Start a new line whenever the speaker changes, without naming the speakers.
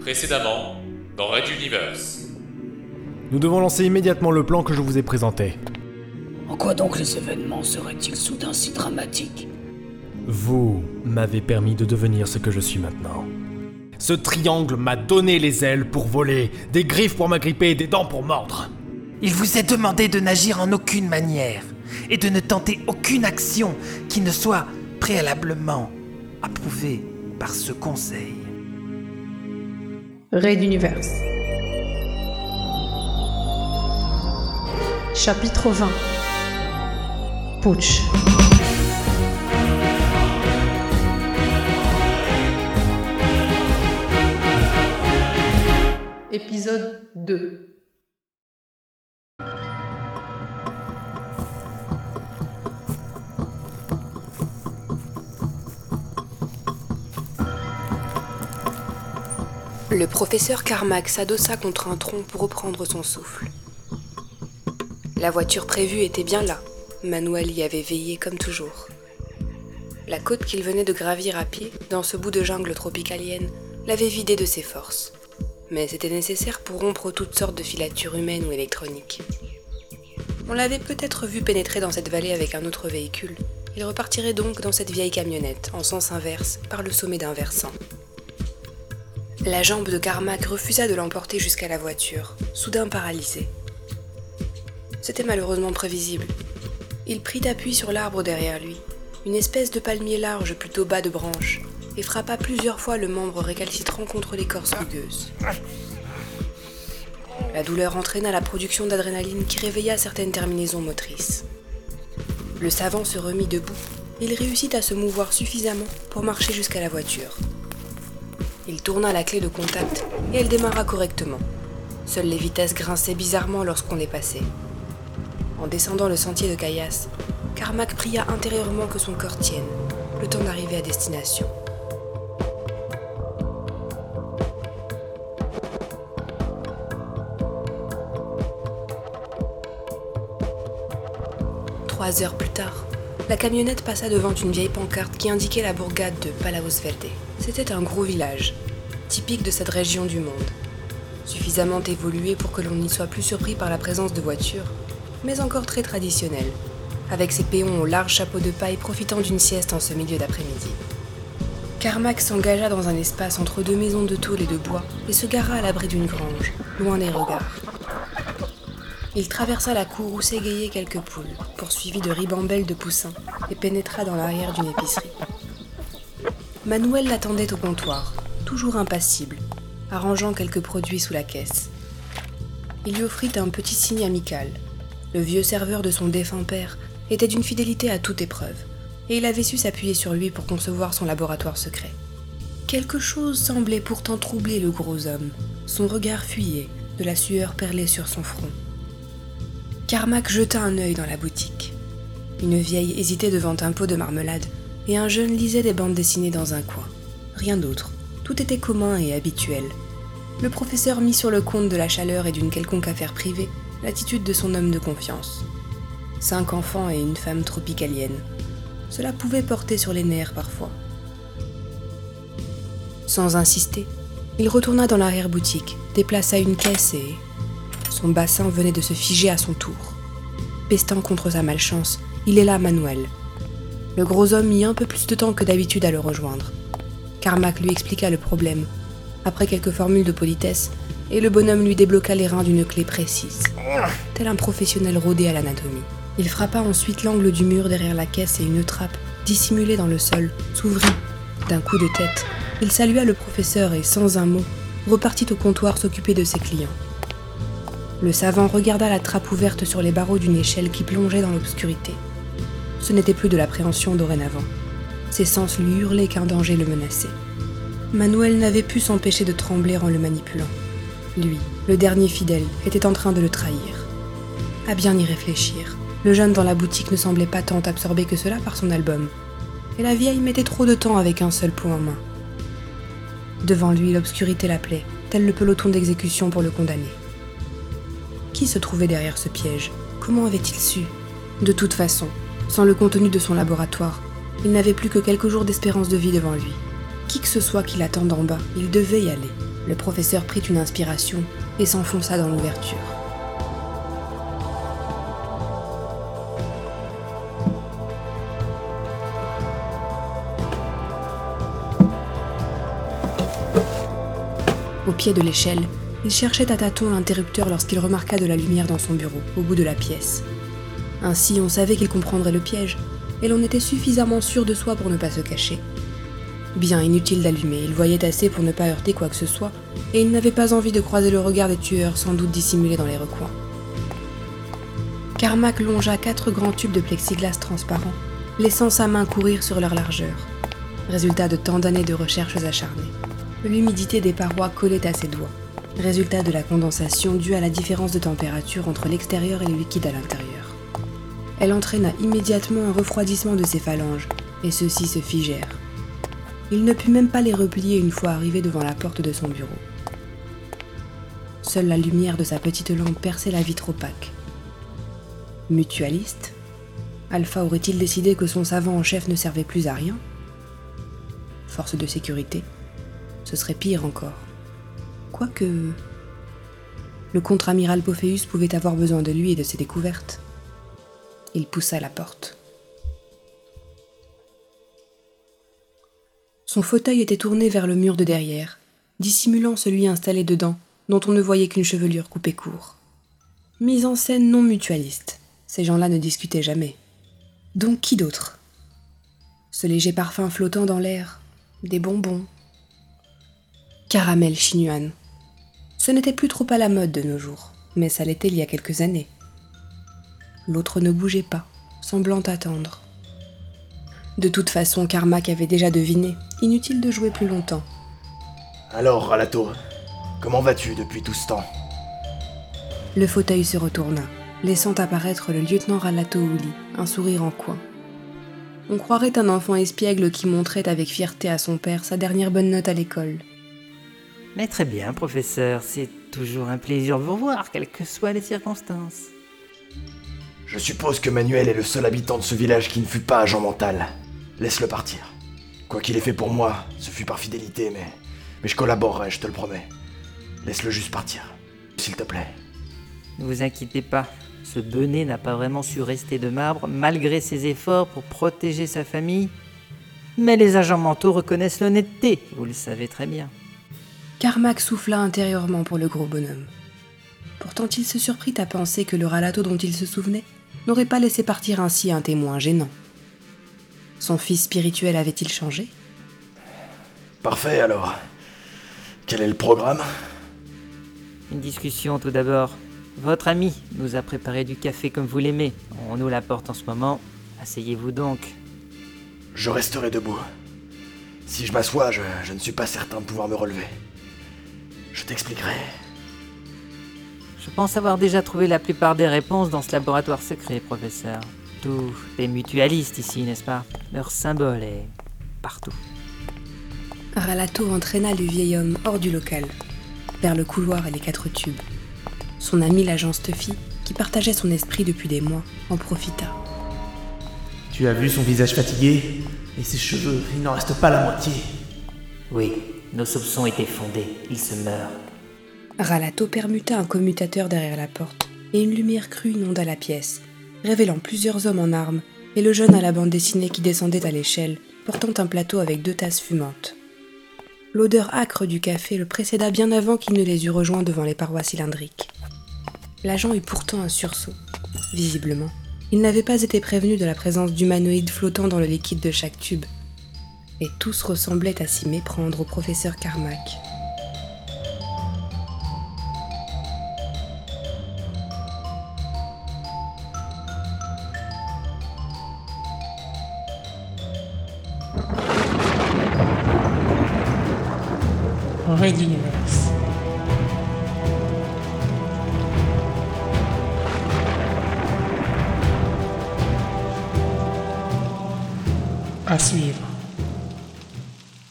Précédemment, dans Red Universe.
Nous devons lancer immédiatement le plan que je vous ai présenté.
En quoi donc les événements seraient-ils soudain si dramatiques?
Vous m'avez permis de devenir ce que je suis maintenant. Ce triangle m'a donné les ailes pour voler, des griffes pour m'agripper et des dents pour mordre.
Il vous est demandé de n'agir en aucune manière et de ne tenter aucune action qui ne soit préalablement approuvée par ce conseil.
Raid Universe. Chapitre 20 Putsch. Épisode 2
Le professeur Carmack s'adossa contre un tronc pour reprendre son souffle. La voiture prévue était bien là. Manuel y avait veillé comme toujours. La côte qu'il venait de gravir à pied, dans ce bout de jungle tropicalienne, l'avait vidé de ses forces. Mais c'était nécessaire pour rompre toutes sortes de filatures humaines ou électroniques. On l'avait peut-être vu pénétrer dans cette vallée avec un autre véhicule. Il repartirait donc dans cette vieille camionnette, en sens inverse, par le sommet d'un versant. La jambe de Carmack refusa de l'emporter jusqu'à la voiture, soudain paralysé. C'était malheureusement prévisible. Il prit appui sur l'arbre derrière lui, une espèce de palmier large plutôt bas de branches, et frappa plusieurs fois le membre récalcitrant contre l'écorce rugueuse. La douleur entraîna la production d'adrénaline qui réveilla certaines terminaisons motrices. Le savant se remit debout. Il réussit à se mouvoir suffisamment pour marcher jusqu'à la voiture. Il tourna la clé de contact et elle démarra correctement. Seules les vitesses grinçaient bizarrement lorsqu'on les passait. En descendant le sentier de Caillasse, Carmack pria intérieurement que son corps tienne, le temps d'arriver à destination. Trois heures plus tard, la camionnette passa devant une vieille pancarte qui indiquait la bourgade de Palaosvelde. C'était un gros village, typique de cette région du monde. Suffisamment évolué pour que l'on n'y soit plus surpris par la présence de voitures, mais encore très traditionnel, avec ses péons aux larges chapeaux de paille profitant d'une sieste en ce milieu d'après-midi. Carmack s'engagea dans un espace entre deux maisons de tôle et de bois et se gara à l'abri d'une grange, loin des regards. Il traversa la cour où s'égayaient quelques poules, poursuivi de ribambelles de poussins, et pénétra dans l'arrière d'une épicerie. Manuel l'attendait au comptoir, toujours impassible, arrangeant quelques produits sous la caisse. Il lui offrit un petit signe amical. Le vieux serveur de son défunt père était d'une fidélité à toute épreuve, et il avait su s'appuyer sur lui pour concevoir son laboratoire secret. Quelque chose semblait pourtant troubler le gros homme. Son regard fuyait, de la sueur perlait sur son front. Carmack jeta un œil dans la boutique. Une vieille hésitait devant un pot de marmelade, et un jeune lisait des bandes dessinées dans un coin. Rien d'autre. Tout était commun et habituel. Le professeur mit sur le compte de la chaleur et d'une quelconque affaire privée l'attitude de son homme de confiance. Cinq enfants et une femme tropicalienne. Cela pouvait porter sur les nerfs parfois. Sans insister, il retourna dans l'arrière-boutique, déplaça une caisse et... Son bassin venait de se figer à son tour. Pestant contre sa malchance, il est là, Manuel. Le gros homme mit un peu plus de temps que d'habitude à le rejoindre. Carmack lui expliqua le problème, après quelques formules de politesse, et le bonhomme lui débloqua les reins d'une clé précise, tel un professionnel rodé à l'anatomie. Il frappa ensuite l'angle du mur derrière la caisse et une trappe, dissimulée dans le sol, s'ouvrit. D'un coup de tête, il salua le professeur et, sans un mot, repartit au comptoir s'occuper de ses clients. Le savant regarda la trappe ouverte sur les barreaux d'une échelle qui plongeait dans l'obscurité. Ce n'était plus de l'appréhension dorénavant. Ses sens lui hurlaient qu'un danger le menaçait. Manuel n'avait pu s'empêcher de trembler en le manipulant. Lui, le dernier fidèle, était en train de le trahir. À bien y réfléchir, le jeune dans la boutique ne semblait pas tant absorbé que cela par son album, et la vieille mettait trop de temps avec un seul pot en main. Devant lui, l'obscurité l'appelait, tel le peloton d'exécution pour le condamner. Qui se trouvait derrière ce piège? Comment avait-il su? De toute façon, sans le contenu de son laboratoire, il n'avait plus que quelques jours d'espérance de vie devant lui. qui que ce soit qui l'attende en bas, il devait y aller. Le professeur prit une inspiration et s'enfonça dans l'ouverture. Au pied de l'échelle, il cherchait à tâtons l'interrupteur lorsqu'il remarqua de la lumière dans son bureau, au bout de la pièce. Ainsi, on savait qu'il comprendrait le piège, et l'on était suffisamment sûr de soi pour ne pas se cacher. Bien inutile d'allumer, il voyait assez pour ne pas heurter quoi que ce soit, et il n'avait pas envie de croiser le regard des tueurs sans doute dissimulés dans les recoins. Carmack longea quatre grands tubes de plexiglas transparents, laissant sa main courir sur leur largeur. Résultat de tant d'années de recherches acharnées. L'humidité des parois collait à ses doigts. Résultat de la condensation due à la différence de température entre l'extérieur et le liquide à l'intérieur. Elle entraîna immédiatement un refroidissement de ses phalanges, et ceux-ci se figèrent. Il ne put même pas les replier une fois arrivé devant la porte de son bureau. Seule la lumière de sa petite lampe perçait la vitre opaque. Mutualiste Alpha aurait-il décidé que son savant en chef ne servait plus à rien? Force de sécurité Ce serait pire encore. Quoique... Le contre-amiral Pophéus pouvait avoir besoin de lui et de ses découvertes. Il poussa la porte. Son fauteuil était tourné vers le mur de derrière, dissimulant celui installé dedans, dont on ne voyait qu'une chevelure coupée court. Mise en scène non mutualiste. Ces gens-là ne discutaient jamais. Donc qui d'autre? Ce léger parfum flottant dans l'air, des bonbons. Caramel chinoine. Ce n'était plus trop à la mode de nos jours, mais ça l'était il y a quelques années. L'autre ne bougeait pas, semblant attendre. De toute façon, Carmack avait déjà deviné. Inutile de jouer plus longtemps.
Alors, Ralato, comment vas-tu depuis tout ce temps?
Le fauteuil se retourna, laissant apparaître le lieutenant Ralato Ouli, un sourire en coin. On croirait un enfant espiègle qui montrait avec fierté à son père sa dernière bonne note à l'école.
Mais très bien, professeur, c'est toujours un plaisir de vous voir, quelles que soient les circonstances.
Je suppose que Manuel est le seul habitant de ce village qui ne fut pas agent mental. Laisse-le partir. Quoi qu'il ait fait pour moi, ce fut par fidélité, mais. Mais je collaborerai, je te le promets. Laisse-le juste partir. S'il te plaît.
Ne vous inquiétez pas, ce Benet n'a pas vraiment su rester de marbre malgré ses efforts pour protéger sa famille. Mais les agents mentaux reconnaissent l'honnêteté, vous le savez très bien.
Carmack souffla intérieurement pour le gros bonhomme. Pourtant, il se surprit à penser que le ralato dont il se souvenait n'aurait pas laissé partir ainsi un témoin gênant. Son fils spirituel avait-il changé?
Parfait alors. Quel est le programme?
Une discussion tout d'abord. Votre ami nous a préparé du café comme vous l'aimez. On nous l'apporte en ce moment. Asseyez-vous donc.
Je resterai debout. Si je m'assois, je, je ne suis pas certain de pouvoir me relever. Je t'expliquerai.
Je pense avoir déjà trouvé la plupart des réponses dans ce laboratoire secret, professeur. Tout est mutualiste ici, n'est-ce pas? Leur symbole est partout.
Ralato entraîna le vieil homme hors du local, vers le couloir et les quatre tubes. Son ami l'agent Stuffy, qui partageait son esprit depuis des mois, en profita.
Tu as vu son visage fatigué? Et ses cheveux, il n'en reste pas la moitié.
Oui, nos soupçons étaient fondés. Il se meurt.
Ralato permuta un commutateur derrière la porte, et une lumière crue inonda la pièce, révélant plusieurs hommes en armes et le jeune à la bande dessinée qui descendait à l'échelle, portant un plateau avec deux tasses fumantes. L'odeur âcre du café le précéda bien avant qu'il ne les eût rejoints devant les parois cylindriques. L'agent eut pourtant un sursaut. Visiblement, il n'avait pas été prévenu de la présence d'humanoïdes flottant dans le liquide de chaque tube. Et tous ressemblaient à s'y méprendre au professeur Carmack.
Red Universe. À suivre.